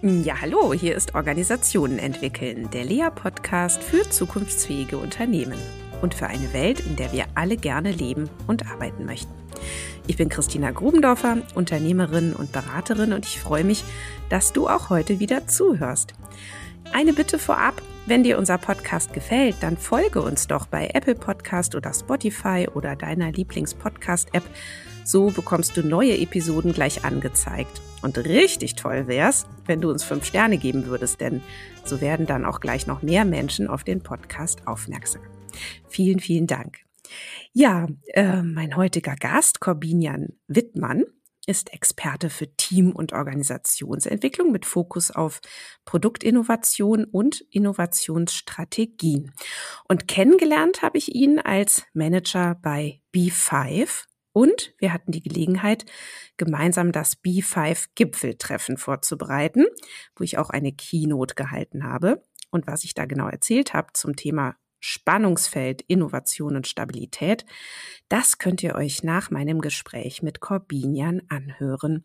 Ja, hallo, hier ist Organisationen entwickeln, der Lea-Podcast für zukunftsfähige Unternehmen und für eine Welt, in der wir alle gerne leben und arbeiten möchten. Ich bin Christina Grubendorfer, Unternehmerin und Beraterin und ich freue mich, dass du auch heute wieder zuhörst. Eine Bitte vorab, wenn dir unser Podcast gefällt, dann folge uns doch bei Apple Podcast oder Spotify oder deiner Lieblings-Podcast-App so bekommst du neue Episoden gleich angezeigt. Und richtig toll wär's, wenn du uns fünf Sterne geben würdest, denn so werden dann auch gleich noch mehr Menschen auf den Podcast aufmerksam. Vielen, vielen Dank. Ja, äh, mein heutiger Gast, Corbinian Wittmann, ist Experte für Team- und Organisationsentwicklung mit Fokus auf Produktinnovation und Innovationsstrategien. Und kennengelernt habe ich ihn als Manager bei B5, und wir hatten die Gelegenheit, gemeinsam das B5-Gipfeltreffen vorzubereiten, wo ich auch eine Keynote gehalten habe. Und was ich da genau erzählt habe zum Thema Spannungsfeld, Innovation und Stabilität, das könnt ihr euch nach meinem Gespräch mit Corbinian anhören.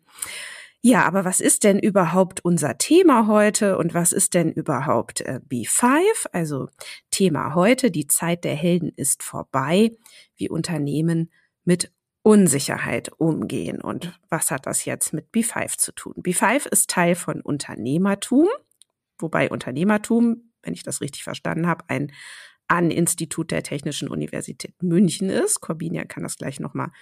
Ja, aber was ist denn überhaupt unser Thema heute und was ist denn überhaupt äh, B5? Also Thema heute, die Zeit der Helden ist vorbei, wie Unternehmen mit Unsicherheit umgehen. Und was hat das jetzt mit B5 zu tun? B5 ist Teil von Unternehmertum, wobei Unternehmertum, wenn ich das richtig verstanden habe, ein An-Institut der Technischen Universität München ist. Corbinia kann das gleich nochmal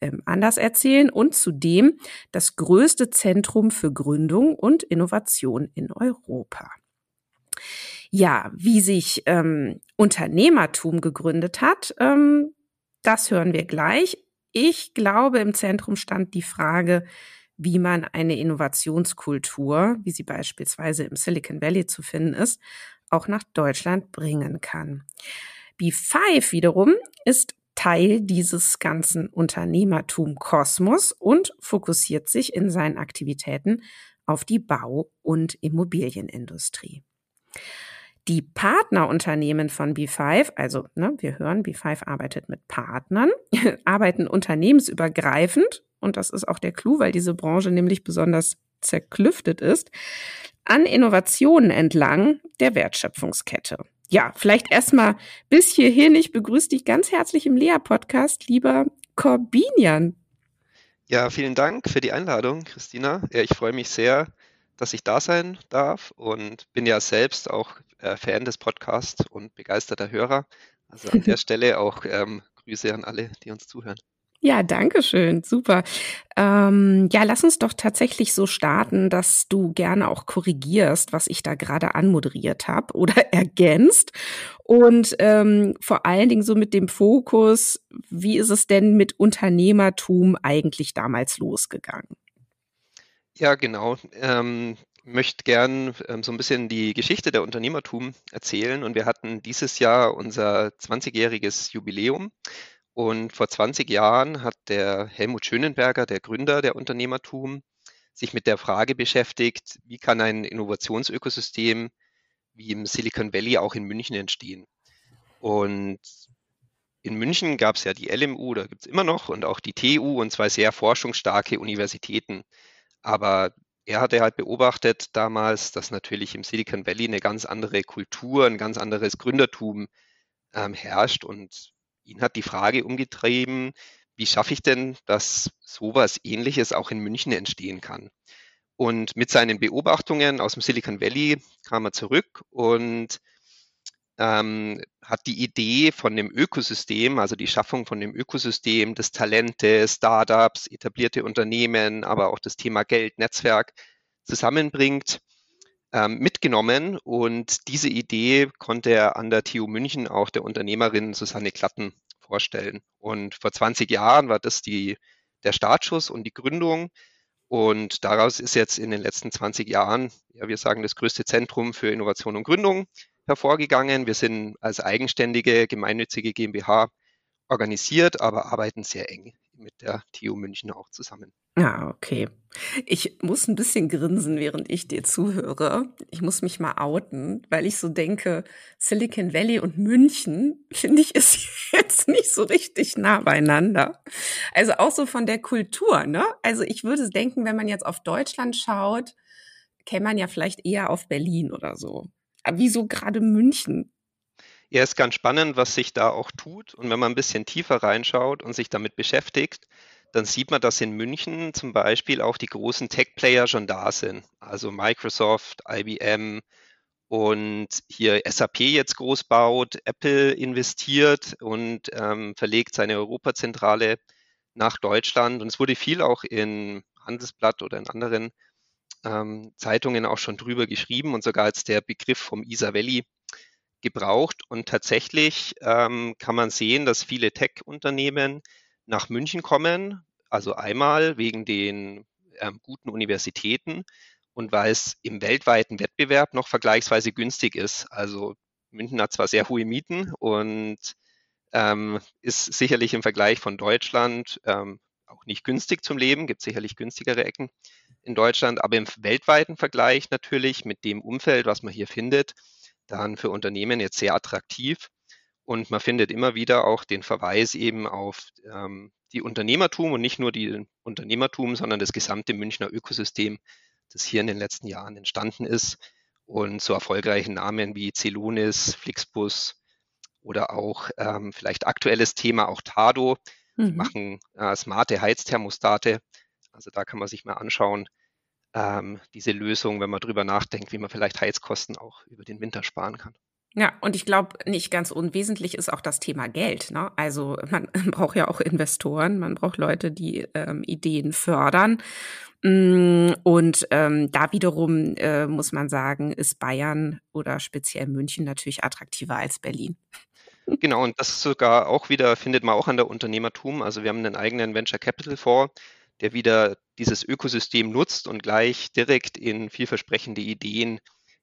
ähm, anders erzählen. Und zudem das größte Zentrum für Gründung und Innovation in Europa. Ja, wie sich ähm, Unternehmertum gegründet hat, ähm, das hören wir gleich. Ich glaube, im Zentrum stand die Frage, wie man eine Innovationskultur, wie sie beispielsweise im Silicon Valley zu finden ist, auch nach Deutschland bringen kann. B5 wiederum ist Teil dieses ganzen Unternehmertum-Kosmos und fokussiert sich in seinen Aktivitäten auf die Bau- und Immobilienindustrie. Die Partnerunternehmen von B5, also ne, wir hören, B5 arbeitet mit Partnern, arbeiten unternehmensübergreifend, und das ist auch der Clou, weil diese Branche nämlich besonders zerklüftet ist, an Innovationen entlang der Wertschöpfungskette. Ja, vielleicht erstmal bis hierhin. Ich begrüße dich ganz herzlich im Lea-Podcast, lieber Corbinian. Ja, vielen Dank für die Einladung, Christina. Ja, ich freue mich sehr, dass ich da sein darf und bin ja selbst auch äh, Fan des Podcasts und begeisterter Hörer. Also an der Stelle auch ähm, Grüße an alle, die uns zuhören. Ja, danke schön. Super. Ähm, ja, lass uns doch tatsächlich so starten, dass du gerne auch korrigierst, was ich da gerade anmoderiert habe oder ergänzt. Und ähm, vor allen Dingen so mit dem Fokus, wie ist es denn mit Unternehmertum eigentlich damals losgegangen? Ja, genau. Ähm, möchte gern ähm, so ein bisschen die Geschichte der Unternehmertum erzählen. Und wir hatten dieses Jahr unser 20-jähriges Jubiläum. Und vor 20 Jahren hat der Helmut Schönenberger, der Gründer der Unternehmertum, sich mit der Frage beschäftigt, wie kann ein Innovationsökosystem wie im Silicon Valley auch in München entstehen. Und in München gab es ja die LMU, da gibt es immer noch, und auch die TU und zwei sehr forschungsstarke Universitäten. Aber er hatte halt beobachtet damals, dass natürlich im Silicon Valley eine ganz andere Kultur, ein ganz anderes Gründertum ähm, herrscht. Und ihn hat die Frage umgetrieben, wie schaffe ich denn, dass sowas ähnliches auch in München entstehen kann? Und mit seinen Beobachtungen aus dem Silicon Valley kam er zurück und ähm, hat die Idee von dem Ökosystem, also die Schaffung von dem Ökosystem des Talente, Startups, etablierte Unternehmen, aber auch das Thema Geld, Netzwerk zusammenbringt, ähm, mitgenommen. Und diese Idee konnte er an der TU München auch der Unternehmerin Susanne Klatten vorstellen. Und vor 20 Jahren war das die, der Startschuss und die Gründung. Und daraus ist jetzt in den letzten 20 Jahren, ja, wir sagen, das größte Zentrum für Innovation und Gründung hervorgegangen. Wir sind als eigenständige gemeinnützige GmbH organisiert, aber arbeiten sehr eng mit der TU München auch zusammen. Ah, okay. Ich muss ein bisschen grinsen, während ich dir zuhöre. Ich muss mich mal outen, weil ich so denke, Silicon Valley und München, finde ich, ist jetzt nicht so richtig nah beieinander. Also auch so von der Kultur, ne? Also ich würde denken, wenn man jetzt auf Deutschland schaut, käme man ja vielleicht eher auf Berlin oder so. Aber wieso gerade München? Ja, ist ganz spannend, was sich da auch tut. Und wenn man ein bisschen tiefer reinschaut und sich damit beschäftigt, dann sieht man, dass in München zum Beispiel auch die großen Tech-Player schon da sind. Also Microsoft, IBM und hier SAP jetzt groß baut, Apple investiert und ähm, verlegt seine Europazentrale nach Deutschland. Und es wurde viel auch in Handelsblatt oder in anderen ähm, Zeitungen auch schon drüber geschrieben und sogar als der Begriff vom Isar Valley gebraucht. Und tatsächlich ähm, kann man sehen, dass viele Tech-Unternehmen nach München kommen. Also einmal wegen den ähm, guten Universitäten und weil es im weltweiten Wettbewerb noch vergleichsweise günstig ist. Also München hat zwar sehr hohe Mieten und ähm, ist sicherlich im Vergleich von Deutschland ähm, auch nicht günstig zum Leben, gibt sicherlich günstigere Ecken in Deutschland, aber im weltweiten Vergleich natürlich mit dem Umfeld, was man hier findet, dann für Unternehmen jetzt sehr attraktiv. Und man findet immer wieder auch den Verweis eben auf ähm, die Unternehmertum und nicht nur die Unternehmertum, sondern das gesamte Münchner Ökosystem, das hier in den letzten Jahren entstanden ist. Und so erfolgreichen Namen wie Celonis, Flixbus oder auch ähm, vielleicht aktuelles Thema auch Tado, die mhm. machen äh, smarte Heizthermostate. Also da kann man sich mal anschauen, ähm, diese Lösung, wenn man drüber nachdenkt, wie man vielleicht Heizkosten auch über den Winter sparen kann. Ja, und ich glaube, nicht ganz unwesentlich ist auch das Thema Geld. Ne? Also man braucht ja auch Investoren, man braucht Leute, die ähm, Ideen fördern. Mm, und ähm, da wiederum äh, muss man sagen, ist Bayern oder speziell München natürlich attraktiver als Berlin. Genau, und das sogar auch wieder findet man auch an der Unternehmertum. Also wir haben einen eigenen Venture Capital Fonds, der wieder dieses Ökosystem nutzt und gleich direkt in vielversprechende Ideen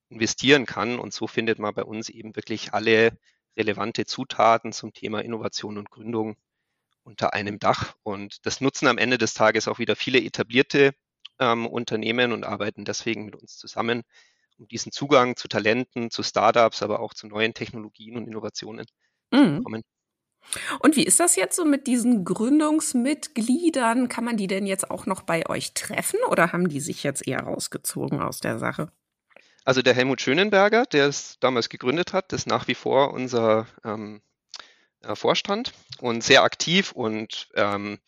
investieren kann. Und so findet man bei uns eben wirklich alle relevante Zutaten zum Thema Innovation und Gründung unter einem Dach. Und das nutzen am Ende des Tages auch wieder viele etablierte ähm, Unternehmen und arbeiten deswegen mit uns zusammen, um diesen Zugang zu Talenten, zu Startups, aber auch zu neuen Technologien und Innovationen mhm. bekommen. Und wie ist das jetzt so mit diesen Gründungsmitgliedern? Kann man die denn jetzt auch noch bei euch treffen oder haben die sich jetzt eher rausgezogen aus der Sache? Also der Helmut Schönenberger, der es damals gegründet hat, ist nach wie vor unser ähm, äh, Vorstand und sehr aktiv und ähm,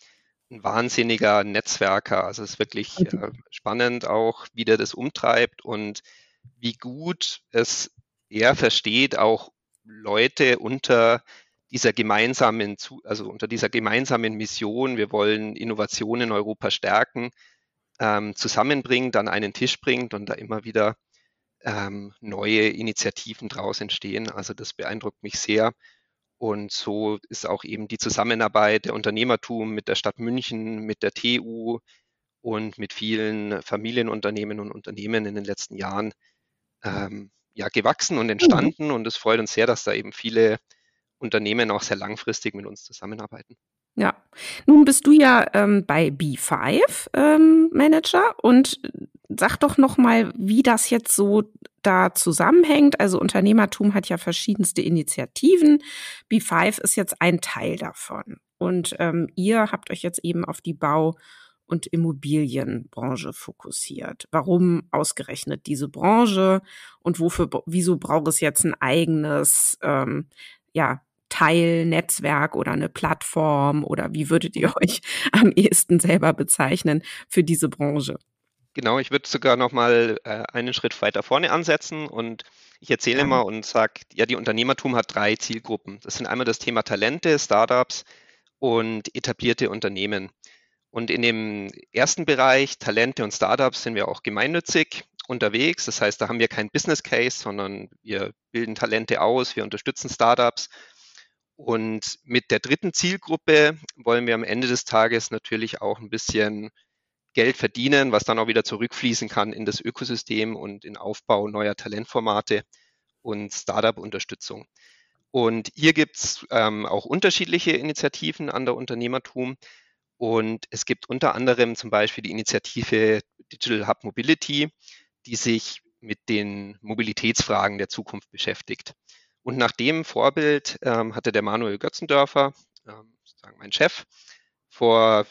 ein wahnsinniger Netzwerker. Also es ist wirklich äh, spannend auch, wie der das umtreibt und wie gut es er versteht, auch Leute unter dieser gemeinsamen, also unter dieser gemeinsamen Mission, wir wollen Innovation in Europa stärken, ähm, zusammenbringt, an einen Tisch bringt und da immer wieder ähm, neue Initiativen draus entstehen. Also das beeindruckt mich sehr. Und so ist auch eben die Zusammenarbeit der Unternehmertum mit der Stadt München, mit der TU und mit vielen Familienunternehmen und Unternehmen in den letzten Jahren ähm, ja, gewachsen und mhm. entstanden. Mhm. Und es freut uns sehr, dass da eben viele Unternehmen auch sehr langfristig mit uns zusammenarbeiten. Ja, nun bist du ja ähm, bei B5 ähm, Manager und sag doch noch mal, wie das jetzt so da zusammenhängt. Also Unternehmertum hat ja verschiedenste Initiativen. B5 ist jetzt ein Teil davon. Und ähm, ihr habt euch jetzt eben auf die Bau- und Immobilienbranche fokussiert. Warum ausgerechnet diese Branche und wofür, wieso braucht es jetzt ein eigenes ähm, ja, Teilnetzwerk oder eine Plattform oder wie würdet ihr euch am ehesten selber bezeichnen für diese Branche? Genau, ich würde sogar noch mal äh, einen Schritt weiter vorne ansetzen und ich erzähle mal und sage, ja, die Unternehmertum hat drei Zielgruppen. Das sind einmal das Thema Talente, Startups und etablierte Unternehmen. Und in dem ersten Bereich, Talente und Startups, sind wir auch gemeinnützig unterwegs. Das heißt, da haben wir kein Business Case, sondern wir bilden Talente aus, wir unterstützen Startups und mit der dritten Zielgruppe wollen wir am Ende des Tages natürlich auch ein bisschen Geld verdienen, was dann auch wieder zurückfließen kann in das Ökosystem und in Aufbau neuer Talentformate und Startup-Unterstützung. Und hier gibt es ähm, auch unterschiedliche Initiativen an der Unternehmertum. Und es gibt unter anderem zum Beispiel die Initiative Digital Hub Mobility, die sich mit den Mobilitätsfragen der Zukunft beschäftigt. Und nach dem Vorbild ähm, hatte der Manuel Götzendörfer, ähm, sozusagen mein Chef, vor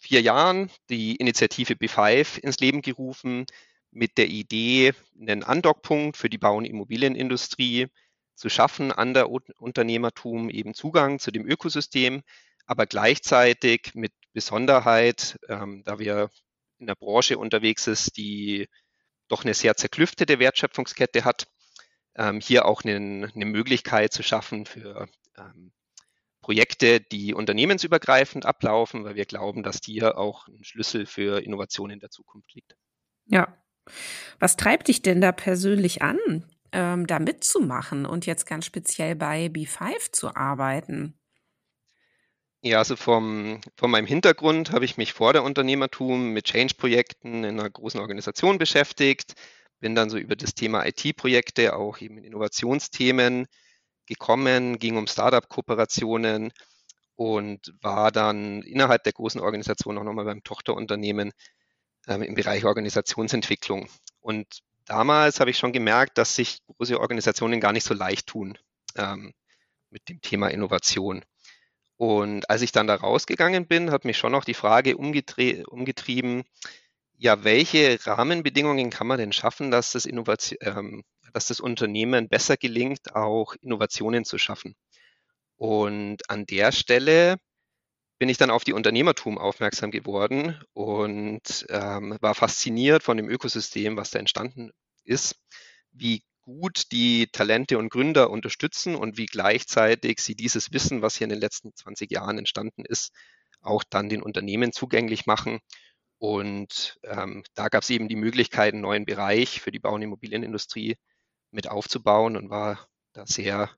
vier Jahren die Initiative B5 ins Leben gerufen, mit der Idee, einen Andockpunkt für die Bau- und Immobilienindustrie zu schaffen an der Unternehmertum, eben Zugang zu dem Ökosystem, aber gleichzeitig mit Besonderheit, ähm, da wir in der Branche unterwegs ist, die doch eine sehr zerklüftete Wertschöpfungskette hat, ähm, hier auch eine, eine, Möglichkeit zu schaffen für ähm, Projekte, die unternehmensübergreifend ablaufen, weil wir glauben, dass hier auch ein Schlüssel für Innovation in der Zukunft liegt. Ja. Was treibt dich denn da persönlich an, ähm, da mitzumachen und jetzt ganz speziell bei B5 zu arbeiten? Ja, also vom, von meinem Hintergrund habe ich mich vor der Unternehmertum mit Change-Projekten in einer großen Organisation beschäftigt, bin dann so über das Thema IT-Projekte, auch eben in Innovationsthemen gekommen, ging um Startup-Kooperationen und war dann innerhalb der großen Organisation auch nochmal beim Tochterunternehmen ähm, im Bereich Organisationsentwicklung. Und damals habe ich schon gemerkt, dass sich große Organisationen gar nicht so leicht tun ähm, mit dem Thema Innovation. Und als ich dann da rausgegangen bin, hat mich schon noch die Frage umgetrieben, ja, welche Rahmenbedingungen kann man denn schaffen, dass das, ähm, dass das Unternehmen besser gelingt, auch Innovationen zu schaffen? Und an der Stelle bin ich dann auf die Unternehmertum aufmerksam geworden und ähm, war fasziniert von dem Ökosystem, was da entstanden ist, wie gut die Talente und Gründer unterstützen und wie gleichzeitig sie dieses Wissen, was hier in den letzten 20 Jahren entstanden ist, auch dann den Unternehmen zugänglich machen. Und ähm, da gab es eben die Möglichkeit, einen neuen Bereich für die Bau- und Immobilienindustrie mit aufzubauen und war da sehr,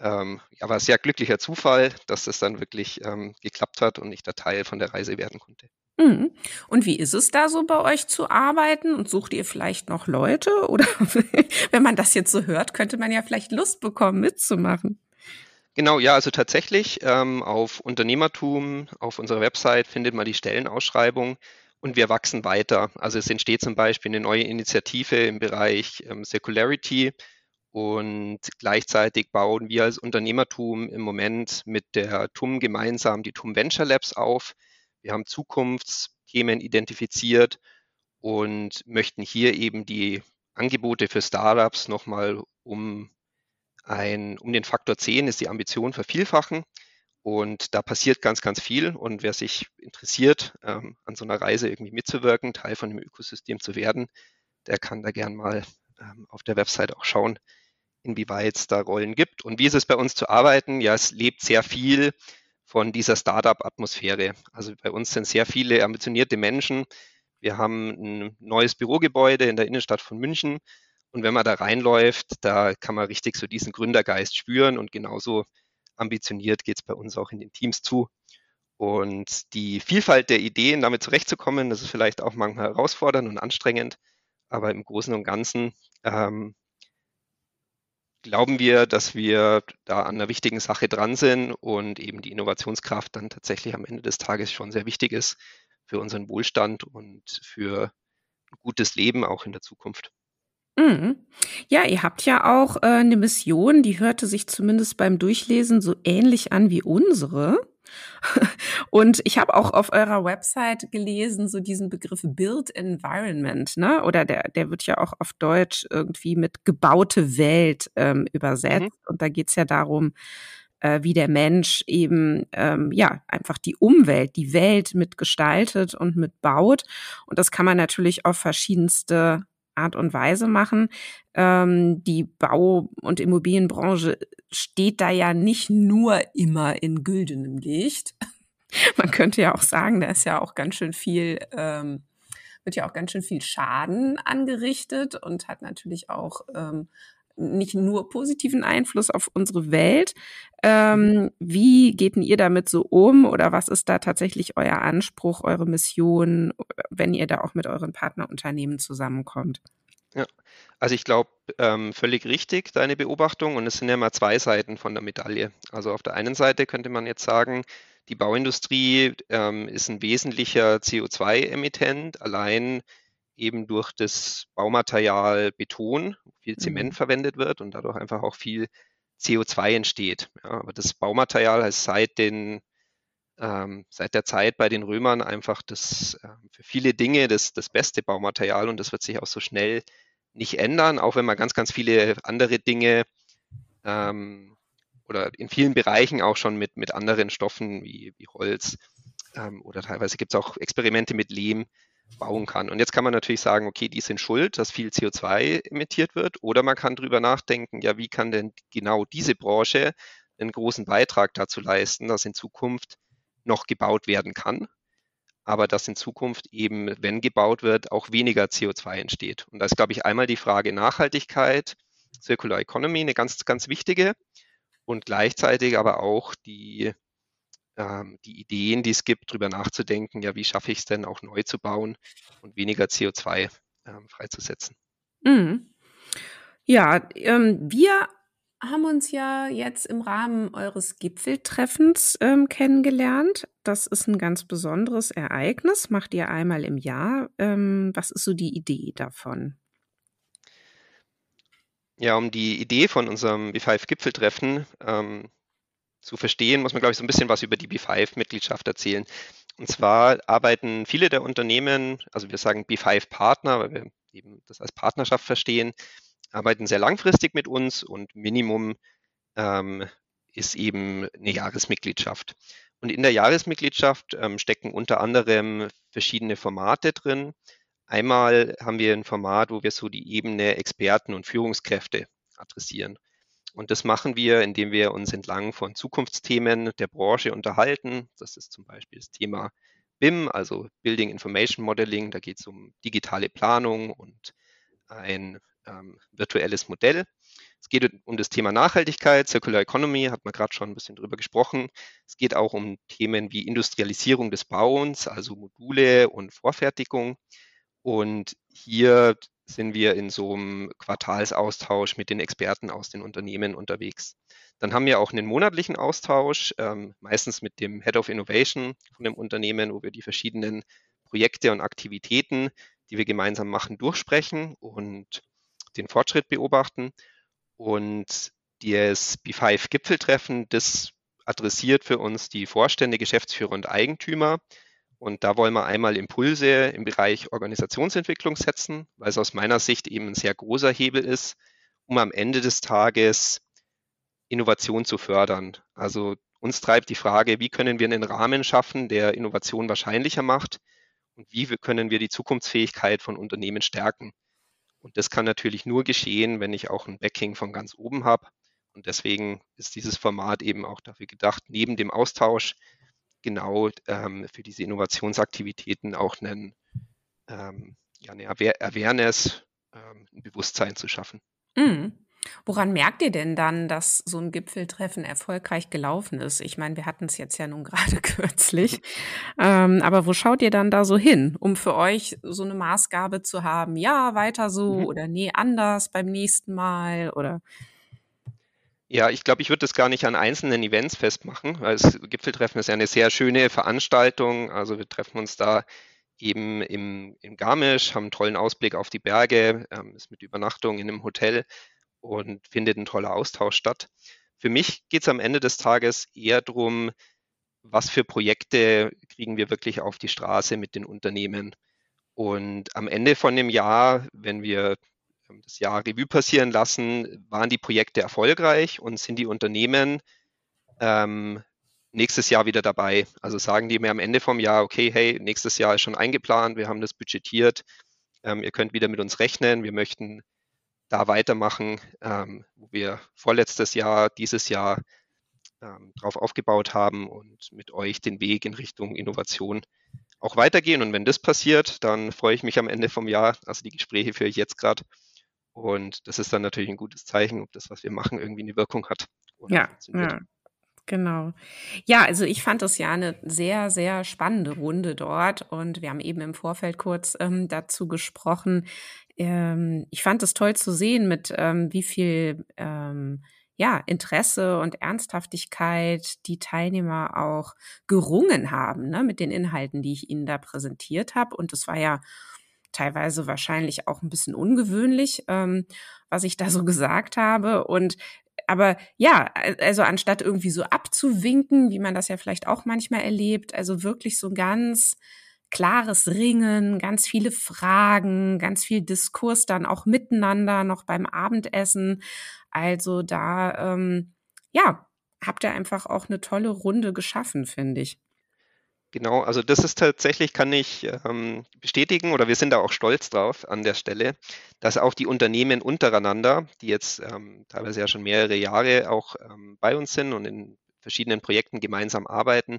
ähm, ja, war sehr glücklicher Zufall, dass das dann wirklich ähm, geklappt hat und ich da Teil von der Reise werden konnte. Mhm. Und wie ist es da so bei euch zu arbeiten? Und sucht ihr vielleicht noch Leute? Oder wenn man das jetzt so hört, könnte man ja vielleicht Lust bekommen, mitzumachen. Genau, ja, also tatsächlich ähm, auf Unternehmertum, auf unserer Website findet man die Stellenausschreibung und wir wachsen weiter. Also es entsteht zum Beispiel eine neue Initiative im Bereich ähm, Circularity und gleichzeitig bauen wir als Unternehmertum im Moment mit der TUM gemeinsam die TUM Venture Labs auf. Wir haben Zukunftsthemen identifiziert und möchten hier eben die Angebote für Startups nochmal um ein, um den Faktor 10 ist die Ambition vervielfachen. Und da passiert ganz, ganz viel. Und wer sich interessiert, ähm, an so einer Reise irgendwie mitzuwirken, Teil von dem Ökosystem zu werden, der kann da gern mal ähm, auf der Website auch schauen, inwieweit es da Rollen gibt. Und wie ist es bei uns zu arbeiten? Ja, es lebt sehr viel von dieser Startup-Atmosphäre. Also bei uns sind sehr viele ambitionierte Menschen. Wir haben ein neues Bürogebäude in der Innenstadt von München. Und wenn man da reinläuft, da kann man richtig so diesen Gründergeist spüren und genauso ambitioniert geht es bei uns auch in den Teams zu. Und die Vielfalt der Ideen, damit zurechtzukommen, das ist vielleicht auch manchmal herausfordernd und anstrengend, aber im Großen und Ganzen ähm, glauben wir, dass wir da an einer wichtigen Sache dran sind und eben die Innovationskraft dann tatsächlich am Ende des Tages schon sehr wichtig ist für unseren Wohlstand und für ein gutes Leben auch in der Zukunft. Mhm. Ja, ihr habt ja auch äh, eine Mission, die hörte sich zumindest beim Durchlesen so ähnlich an wie unsere. Und ich habe auch auf eurer Website gelesen, so diesen Begriff Build Environment, ne? Oder der, der wird ja auch auf Deutsch irgendwie mit gebaute Welt ähm, übersetzt. Mhm. Und da geht's ja darum, äh, wie der Mensch eben ähm, ja einfach die Umwelt, die Welt mitgestaltet und mitbaut. Und das kann man natürlich auf verschiedenste Art und Weise machen. Ähm, die Bau- und Immobilienbranche steht da ja nicht nur immer in güldenem Licht. Man könnte ja auch sagen, da ist ja auch ganz schön viel, ähm, wird ja auch ganz schön viel Schaden angerichtet und hat natürlich auch ähm, nicht nur positiven Einfluss auf unsere Welt. Ähm, wie geht denn ihr damit so um oder was ist da tatsächlich euer Anspruch, eure Mission, wenn ihr da auch mit euren Partnerunternehmen zusammenkommt? Ja, also ich glaube, ähm, völlig richtig, deine Beobachtung. Und es sind ja mal zwei Seiten von der Medaille. Also auf der einen Seite könnte man jetzt sagen, die Bauindustrie ähm, ist ein wesentlicher CO2-Emittent, allein eben durch das Baumaterial Beton, viel Zement mhm. verwendet wird und dadurch einfach auch viel CO2 entsteht. Ja, aber das Baumaterial heißt seit den ähm, seit der Zeit bei den Römern einfach das äh, für viele Dinge das, das beste Baumaterial und das wird sich auch so schnell nicht ändern, auch wenn man ganz, ganz viele andere Dinge ähm, oder in vielen Bereichen auch schon mit, mit anderen Stoffen wie, wie Holz ähm, oder teilweise gibt es auch Experimente mit Lehm bauen kann. Und jetzt kann man natürlich sagen, okay, die sind schuld, dass viel CO2 emittiert wird. Oder man kann darüber nachdenken, ja, wie kann denn genau diese Branche einen großen Beitrag dazu leisten, dass in Zukunft noch gebaut werden kann, aber dass in Zukunft eben, wenn gebaut wird, auch weniger CO2 entsteht. Und da ist, glaube ich, einmal die Frage Nachhaltigkeit, Circular Economy, eine ganz, ganz wichtige und gleichzeitig aber auch die, die Ideen, die es gibt, darüber nachzudenken, ja, wie schaffe ich es denn auch neu zu bauen und weniger CO2 ähm, freizusetzen. Mhm. Ja, ähm, wir haben uns ja jetzt im Rahmen eures Gipfeltreffens ähm, kennengelernt. Das ist ein ganz besonderes Ereignis, macht ihr einmal im Jahr. Ähm, was ist so die Idee davon? Ja, um die Idee von unserem B5-Gipfeltreffen ähm, zu verstehen, muss man, glaube ich, so ein bisschen was über die B5-Mitgliedschaft erzählen. Und zwar arbeiten viele der Unternehmen, also wir sagen B5-Partner, weil wir eben das als Partnerschaft verstehen, arbeiten sehr langfristig mit uns und Minimum ähm, ist eben eine Jahresmitgliedschaft. Und in der Jahresmitgliedschaft ähm, stecken unter anderem verschiedene Formate drin. Einmal haben wir ein Format, wo wir so die Ebene Experten und Führungskräfte adressieren. Und das machen wir, indem wir uns entlang von Zukunftsthemen der Branche unterhalten. Das ist zum Beispiel das Thema BIM, also Building Information Modeling. Da geht es um digitale Planung und ein ähm, virtuelles Modell. Es geht um das Thema Nachhaltigkeit, Circular Economy, hat man gerade schon ein bisschen drüber gesprochen. Es geht auch um Themen wie Industrialisierung des Bauens, also Module und Vorfertigung. Und hier sind wir in so einem Quartalsaustausch mit den Experten aus den Unternehmen unterwegs. Dann haben wir auch einen monatlichen Austausch, ähm, meistens mit dem Head of Innovation von dem Unternehmen, wo wir die verschiedenen Projekte und Aktivitäten, die wir gemeinsam machen, durchsprechen und den Fortschritt beobachten. Und das B5-Gipfeltreffen, das adressiert für uns die Vorstände, Geschäftsführer und Eigentümer. Und da wollen wir einmal Impulse im Bereich Organisationsentwicklung setzen, weil es aus meiner Sicht eben ein sehr großer Hebel ist, um am Ende des Tages Innovation zu fördern. Also uns treibt die Frage, wie können wir einen Rahmen schaffen, der Innovation wahrscheinlicher macht und wie können wir die Zukunftsfähigkeit von Unternehmen stärken. Und das kann natürlich nur geschehen, wenn ich auch ein Backing von ganz oben habe. Und deswegen ist dieses Format eben auch dafür gedacht, neben dem Austausch genau ähm, für diese Innovationsaktivitäten auch einen, ähm, ja, eine Awareness, ähm, ein Bewusstsein zu schaffen. Mhm. Woran merkt ihr denn dann, dass so ein Gipfeltreffen erfolgreich gelaufen ist? Ich meine, wir hatten es jetzt ja nun gerade kürzlich. Ähm, aber wo schaut ihr dann da so hin, um für euch so eine Maßgabe zu haben? Ja, weiter so mhm. oder nee, anders beim nächsten Mal oder? Ja, ich glaube, ich würde das gar nicht an einzelnen Events festmachen, weil das Gipfeltreffen ist ja eine sehr schöne Veranstaltung. Also wir treffen uns da eben im, im Garmisch, haben einen tollen Ausblick auf die Berge, ähm, ist mit Übernachtung in einem Hotel und findet ein toller Austausch statt. Für mich geht es am Ende des Tages eher darum, was für Projekte kriegen wir wirklich auf die Straße mit den Unternehmen. Und am Ende von dem Jahr, wenn wir das Jahr Revue passieren lassen, waren die Projekte erfolgreich und sind die Unternehmen ähm, nächstes Jahr wieder dabei. Also sagen die mir am Ende vom Jahr, okay, hey, nächstes Jahr ist schon eingeplant, wir haben das budgetiert, ähm, ihr könnt wieder mit uns rechnen, wir möchten da weitermachen, ähm, wo wir vorletztes Jahr, dieses Jahr ähm, drauf aufgebaut haben und mit euch den Weg in Richtung Innovation auch weitergehen. Und wenn das passiert, dann freue ich mich am Ende vom Jahr. Also die Gespräche führe ich jetzt gerade. Und das ist dann natürlich ein gutes Zeichen, ob das, was wir machen, irgendwie eine Wirkung hat. ja, ja. Genau. Ja, also ich fand das ja eine sehr, sehr spannende Runde dort und wir haben eben im Vorfeld kurz ähm, dazu gesprochen, ähm, ich fand es toll zu sehen, mit ähm, wie viel ähm, ja, Interesse und Ernsthaftigkeit die Teilnehmer auch gerungen haben ne, mit den Inhalten, die ich ihnen da präsentiert habe. Und es war ja teilweise wahrscheinlich auch ein bisschen ungewöhnlich, ähm, was ich da so gesagt habe. Und aber ja, also anstatt irgendwie so abzuwinken, wie man das ja vielleicht auch manchmal erlebt, also wirklich so ganz klares Ringen, ganz viele Fragen, ganz viel Diskurs dann auch miteinander noch beim Abendessen. Also da, ähm, ja, habt ihr einfach auch eine tolle Runde geschaffen, finde ich. Genau, also das ist tatsächlich, kann ich ähm, bestätigen oder wir sind da auch stolz drauf an der Stelle, dass auch die Unternehmen untereinander, die jetzt ähm, teilweise ja schon mehrere Jahre auch ähm, bei uns sind und in verschiedenen Projekten gemeinsam arbeiten,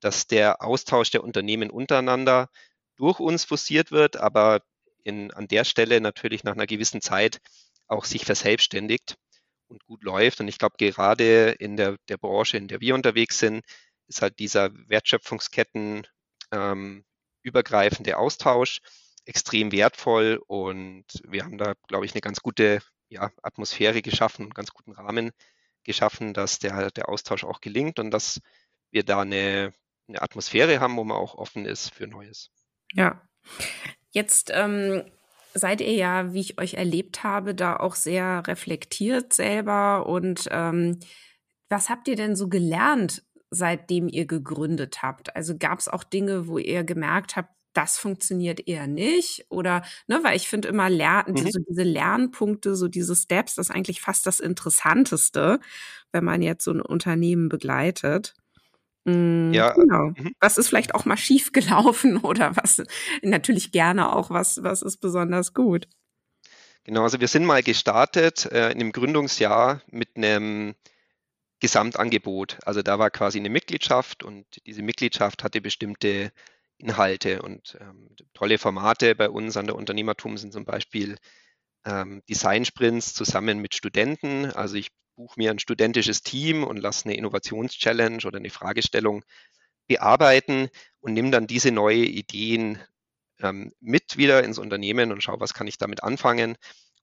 dass der Austausch der Unternehmen untereinander durch uns forciert wird, aber in, an der Stelle natürlich nach einer gewissen Zeit auch sich verselbstständigt und gut läuft. Und ich glaube, gerade in der, der Branche, in der wir unterwegs sind, ist halt dieser Wertschöpfungsketten ähm, übergreifende Austausch extrem wertvoll und wir haben da, glaube ich, eine ganz gute ja, Atmosphäre geschaffen, einen ganz guten Rahmen geschaffen, dass der, der Austausch auch gelingt und dass wir da eine, eine Atmosphäre haben, wo man auch offen ist für Neues. Ja. Jetzt ähm, seid ihr ja, wie ich euch erlebt habe, da auch sehr reflektiert selber. Und ähm, was habt ihr denn so gelernt, seitdem ihr gegründet habt? Also gab es auch Dinge, wo ihr gemerkt habt, das funktioniert eher nicht? Oder, ne, weil ich finde immer Lern mhm. so diese Lernpunkte, so diese Steps, das ist eigentlich fast das Interessanteste, wenn man jetzt so ein Unternehmen begleitet. Mm, ja, genau. Mhm. Was ist vielleicht auch mal schief gelaufen oder was natürlich gerne auch was, was ist besonders gut? Genau, also wir sind mal gestartet äh, in dem Gründungsjahr mit einem Gesamtangebot. Also da war quasi eine Mitgliedschaft und diese Mitgliedschaft hatte bestimmte Inhalte und ähm, tolle Formate bei uns an der Unternehmertum sind zum Beispiel ähm, Design-Sprints zusammen mit Studenten. Also ich buche mir ein studentisches Team und lasse eine Innovationschallenge oder eine Fragestellung bearbeiten und nehme dann diese neue Ideen ähm, mit wieder ins Unternehmen und schaue, was kann ich damit anfangen.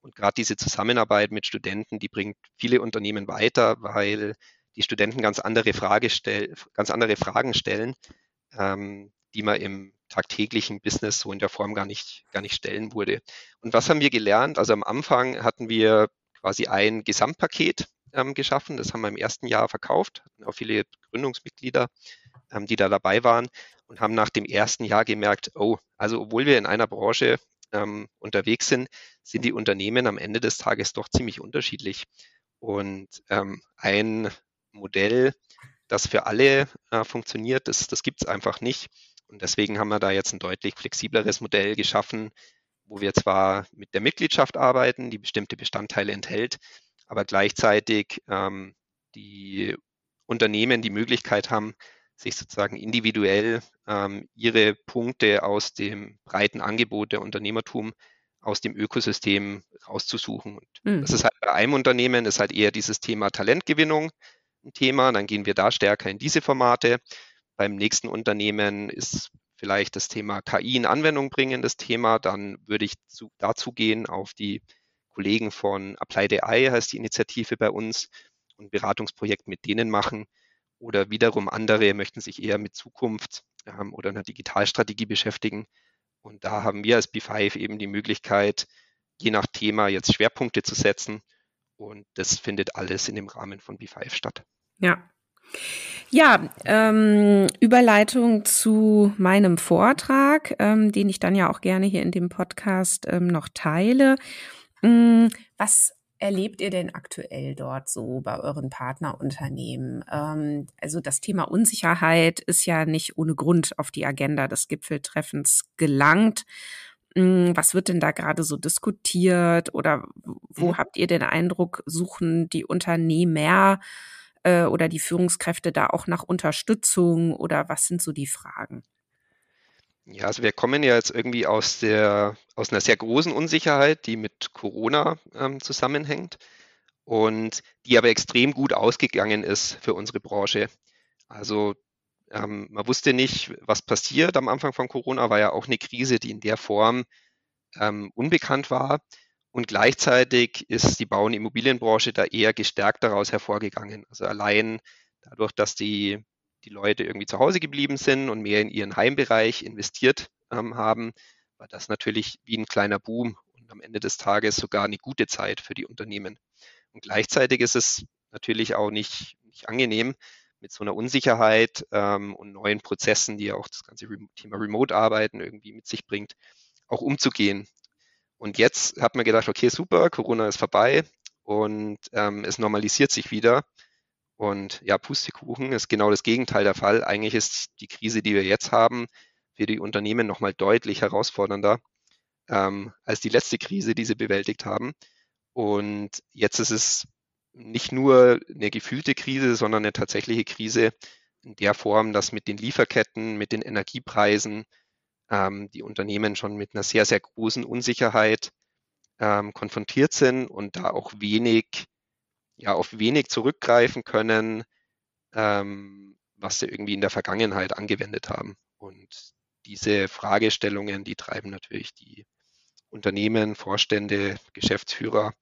Und gerade diese Zusammenarbeit mit Studenten, die bringt viele Unternehmen weiter, weil die Studenten ganz andere, Frage stell, ganz andere Fragen stellen, ähm, die man im tagtäglichen Business so in der Form gar nicht, gar nicht stellen würde. Und was haben wir gelernt? Also am Anfang hatten wir quasi ein Gesamtpaket ähm, geschaffen. Das haben wir im ersten Jahr verkauft, hatten auch viele Gründungsmitglieder, ähm, die da dabei waren und haben nach dem ersten Jahr gemerkt, oh, also obwohl wir in einer Branche ähm, unterwegs sind, sind die Unternehmen am Ende des Tages doch ziemlich unterschiedlich. Und ähm, ein Modell, das für alle äh, funktioniert, das, das gibt es einfach nicht. Und deswegen haben wir da jetzt ein deutlich flexibleres Modell geschaffen, wo wir zwar mit der Mitgliedschaft arbeiten, die bestimmte Bestandteile enthält, aber gleichzeitig ähm, die Unternehmen die Möglichkeit haben, sich sozusagen individuell ähm, ihre Punkte aus dem breiten Angebot der Unternehmertum aus dem Ökosystem rauszusuchen. Und mhm. das ist halt bei einem Unternehmen, ist halt eher dieses Thema Talentgewinnung ein Thema. Dann gehen wir da stärker in diese Formate. Beim nächsten Unternehmen ist vielleicht das Thema KI in Anwendung bringen das Thema. Dann würde ich zu, dazu gehen auf die Kollegen von Applied AI, heißt die Initiative bei uns, und Beratungsprojekt mit denen machen. Oder wiederum andere möchten sich eher mit Zukunft ähm, oder einer Digitalstrategie beschäftigen. Und da haben wir als B5 eben die Möglichkeit, je nach Thema jetzt Schwerpunkte zu setzen. Und das findet alles in dem Rahmen von B5 statt. Ja. Ja, ähm, Überleitung zu meinem Vortrag, ähm, den ich dann ja auch gerne hier in dem Podcast ähm, noch teile. Ähm, was erlebt ihr denn aktuell dort so bei euren Partnerunternehmen? Ähm, also das Thema Unsicherheit ist ja nicht ohne Grund auf die Agenda des Gipfeltreffens gelangt. Hm, was wird denn da gerade so diskutiert oder wo mhm. habt ihr den Eindruck, suchen die Unternehmer äh, oder die Führungskräfte da auch nach Unterstützung oder was sind so die Fragen? Ja, also wir kommen ja jetzt irgendwie aus der, aus einer sehr großen Unsicherheit, die mit Corona ähm, zusammenhängt und die aber extrem gut ausgegangen ist für unsere Branche. Also ähm, man wusste nicht, was passiert am Anfang von Corona, war ja auch eine Krise, die in der Form ähm, unbekannt war. Und gleichzeitig ist die Bau- und Immobilienbranche da eher gestärkt daraus hervorgegangen. Also allein dadurch, dass die die Leute irgendwie zu Hause geblieben sind und mehr in ihren Heimbereich investiert ähm, haben, war das natürlich wie ein kleiner Boom und am Ende des Tages sogar eine gute Zeit für die Unternehmen. Und gleichzeitig ist es natürlich auch nicht, nicht angenehm, mit so einer Unsicherheit ähm, und neuen Prozessen, die ja auch das ganze Thema Remote-Arbeiten irgendwie mit sich bringt, auch umzugehen. Und jetzt hat man gedacht, okay, super, Corona ist vorbei und ähm, es normalisiert sich wieder. Und ja, Pustekuchen ist genau das Gegenteil der Fall. Eigentlich ist die Krise, die wir jetzt haben, für die Unternehmen nochmal deutlich herausfordernder ähm, als die letzte Krise, die sie bewältigt haben. Und jetzt ist es nicht nur eine gefühlte Krise, sondern eine tatsächliche Krise in der Form, dass mit den Lieferketten, mit den Energiepreisen ähm, die Unternehmen schon mit einer sehr, sehr großen Unsicherheit ähm, konfrontiert sind und da auch wenig, ja, auf wenig zurückgreifen können, ähm, was sie irgendwie in der Vergangenheit angewendet haben. Und diese Fragestellungen, die treiben natürlich die Unternehmen, Vorstände, Geschäftsführer,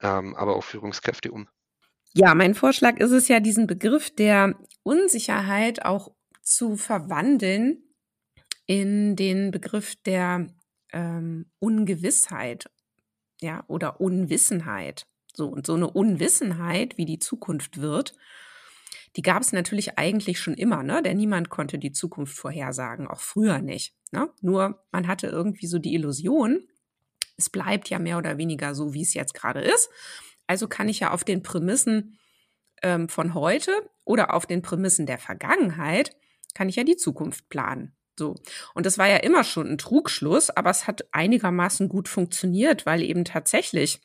ähm, aber auch Führungskräfte um. Ja, mein Vorschlag ist es ja, diesen Begriff der Unsicherheit auch zu verwandeln in den Begriff der ähm, Ungewissheit, ja, oder Unwissenheit. So, und so eine Unwissenheit, wie die Zukunft wird, die gab es natürlich eigentlich schon immer, ne? Denn niemand konnte die Zukunft vorhersagen, auch früher nicht. Ne? Nur man hatte irgendwie so die Illusion, es bleibt ja mehr oder weniger so, wie es jetzt gerade ist. Also kann ich ja auf den Prämissen ähm, von heute oder auf den Prämissen der Vergangenheit, kann ich ja die Zukunft planen. So. Und das war ja immer schon ein Trugschluss, aber es hat einigermaßen gut funktioniert, weil eben tatsächlich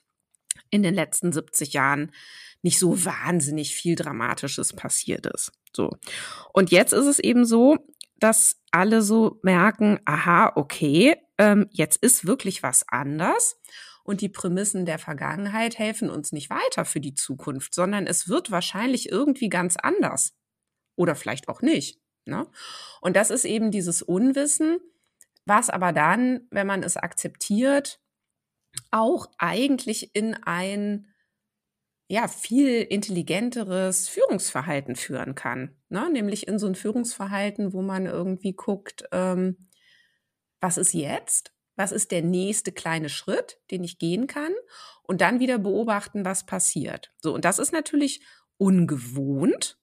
in den letzten 70 Jahren nicht so wahnsinnig viel Dramatisches passiert ist. So. Und jetzt ist es eben so, dass alle so merken, aha, okay, ähm, jetzt ist wirklich was anders. Und die Prämissen der Vergangenheit helfen uns nicht weiter für die Zukunft, sondern es wird wahrscheinlich irgendwie ganz anders. Oder vielleicht auch nicht. Ne? Und das ist eben dieses Unwissen, was aber dann, wenn man es akzeptiert, auch eigentlich in ein ja, viel intelligenteres Führungsverhalten führen kann. Ne? Nämlich in so ein Führungsverhalten, wo man irgendwie guckt, ähm, was ist jetzt? Was ist der nächste kleine Schritt, den ich gehen kann? Und dann wieder beobachten, was passiert. So, und das ist natürlich ungewohnt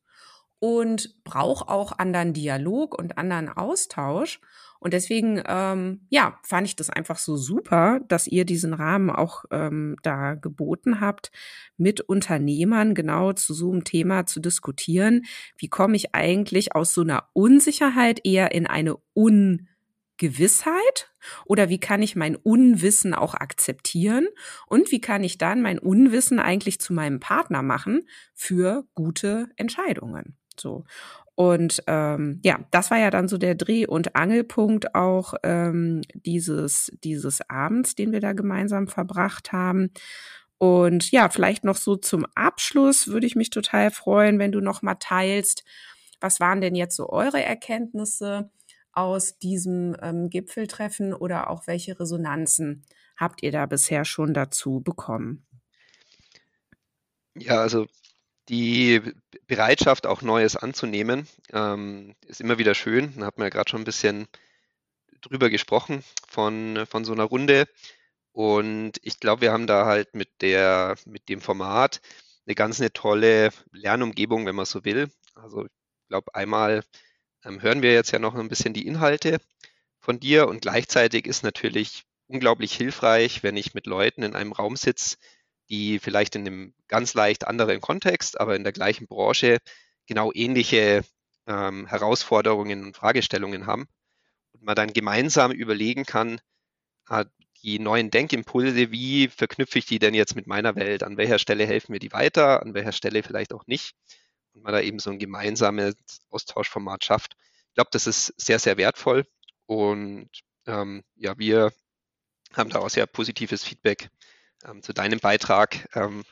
und braucht auch anderen Dialog und anderen Austausch. Und deswegen, ähm, ja, fand ich das einfach so super, dass ihr diesen Rahmen auch ähm, da geboten habt, mit Unternehmern genau zu so einem Thema zu diskutieren. Wie komme ich eigentlich aus so einer Unsicherheit eher in eine Ungewissheit? Oder wie kann ich mein Unwissen auch akzeptieren? Und wie kann ich dann mein Unwissen eigentlich zu meinem Partner machen für gute Entscheidungen? So. Und ähm, ja, das war ja dann so der Dreh- und Angelpunkt auch ähm, dieses, dieses Abends, den wir da gemeinsam verbracht haben. Und ja, vielleicht noch so zum Abschluss würde ich mich total freuen, wenn du noch mal teilst, was waren denn jetzt so eure Erkenntnisse aus diesem ähm, Gipfeltreffen oder auch welche Resonanzen habt ihr da bisher schon dazu bekommen? Ja, also die Bereitschaft, auch Neues anzunehmen, ähm, ist immer wieder schön. Da hat man ja gerade schon ein bisschen drüber gesprochen von, von so einer Runde. Und ich glaube, wir haben da halt mit der, mit dem Format eine ganz eine tolle Lernumgebung, wenn man so will. Also ich glaube, einmal ähm, hören wir jetzt ja noch ein bisschen die Inhalte von dir und gleichzeitig ist natürlich unglaublich hilfreich, wenn ich mit Leuten in einem Raum sitze, die vielleicht in einem ganz leicht anderen Kontext, aber in der gleichen Branche genau ähnliche ähm, Herausforderungen und Fragestellungen haben und man dann gemeinsam überlegen kann, äh, die neuen Denkimpulse, wie verknüpfe ich die denn jetzt mit meiner Welt? An welcher Stelle helfen mir die weiter? An welcher Stelle vielleicht auch nicht? Und man da eben so ein gemeinsames Austauschformat schafft. Ich glaube, das ist sehr, sehr wertvoll. Und ähm, ja, wir haben da auch sehr positives Feedback ähm, zu deinem Beitrag ähm,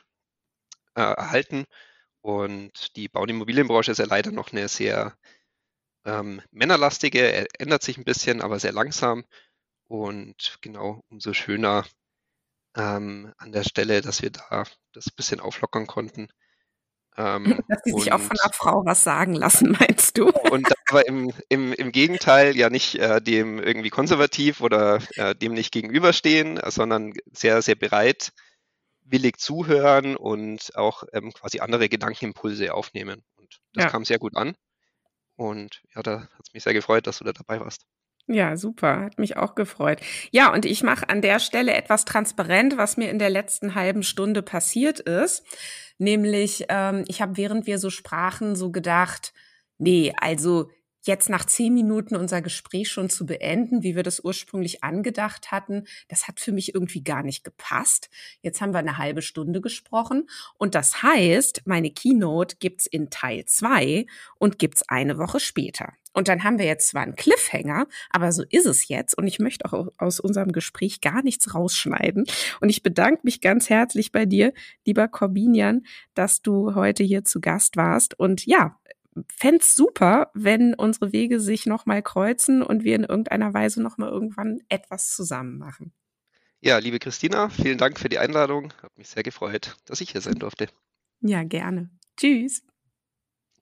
äh, erhalten. Und die Bau- und Immobilienbranche ist ja leider noch eine sehr ähm, männerlastige, ändert sich ein bisschen, aber sehr langsam. Und genau, umso schöner ähm, an der Stelle, dass wir da das bisschen auflockern konnten. Ähm, dass die sich auch von einer Frau was sagen lassen, meinst du? Und aber im, im, im Gegenteil ja nicht äh, dem irgendwie konservativ oder äh, dem nicht gegenüberstehen, sondern sehr, sehr bereit willig zuhören und auch ähm, quasi andere Gedankenimpulse aufnehmen. Und das ja. kam sehr gut an. Und ja, da hat es mich sehr gefreut, dass du da dabei warst. Ja, super. Hat mich auch gefreut. Ja, und ich mache an der Stelle etwas transparent, was mir in der letzten halben Stunde passiert ist. Nämlich, ähm, ich habe, während wir so sprachen, so gedacht, nee, also jetzt nach zehn Minuten unser Gespräch schon zu beenden, wie wir das ursprünglich angedacht hatten, das hat für mich irgendwie gar nicht gepasst. Jetzt haben wir eine halbe Stunde gesprochen und das heißt, meine Keynote gibt's in Teil zwei und gibt's eine Woche später. Und dann haben wir jetzt zwar einen Cliffhanger, aber so ist es jetzt. Und ich möchte auch aus unserem Gespräch gar nichts rausschneiden. Und ich bedanke mich ganz herzlich bei dir, lieber Corbinian, dass du heute hier zu Gast warst. Und ja, fände super, wenn unsere Wege sich nochmal kreuzen und wir in irgendeiner Weise nochmal irgendwann etwas zusammen machen. Ja, liebe Christina, vielen Dank für die Einladung. Hat mich sehr gefreut, dass ich hier sein durfte. Ja, gerne. Tschüss.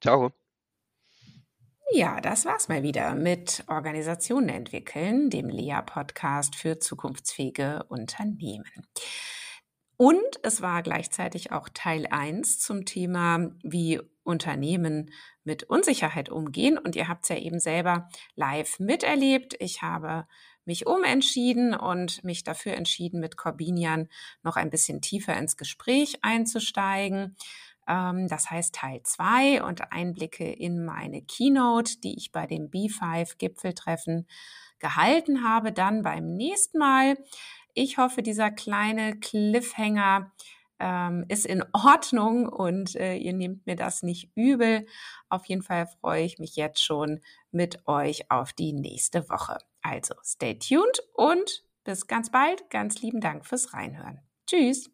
Ciao. Ja, das war's mal wieder mit Organisationen entwickeln, dem Lea-Podcast für zukunftsfähige Unternehmen. Und es war gleichzeitig auch Teil 1 zum Thema, wie Unternehmen mit Unsicherheit umgehen. Und ihr habt es ja eben selber live miterlebt. Ich habe mich umentschieden und mich dafür entschieden, mit Corbinian noch ein bisschen tiefer ins Gespräch einzusteigen. Ähm, das heißt Teil 2 und Einblicke in meine Keynote, die ich bei dem B5-Gipfeltreffen gehalten habe, dann beim nächsten Mal. Ich hoffe, dieser kleine Cliffhanger ähm, ist in Ordnung und äh, ihr nehmt mir das nicht übel. Auf jeden Fall freue ich mich jetzt schon mit euch auf die nächste Woche. Also stay tuned und bis ganz bald. Ganz lieben Dank fürs Reinhören. Tschüss.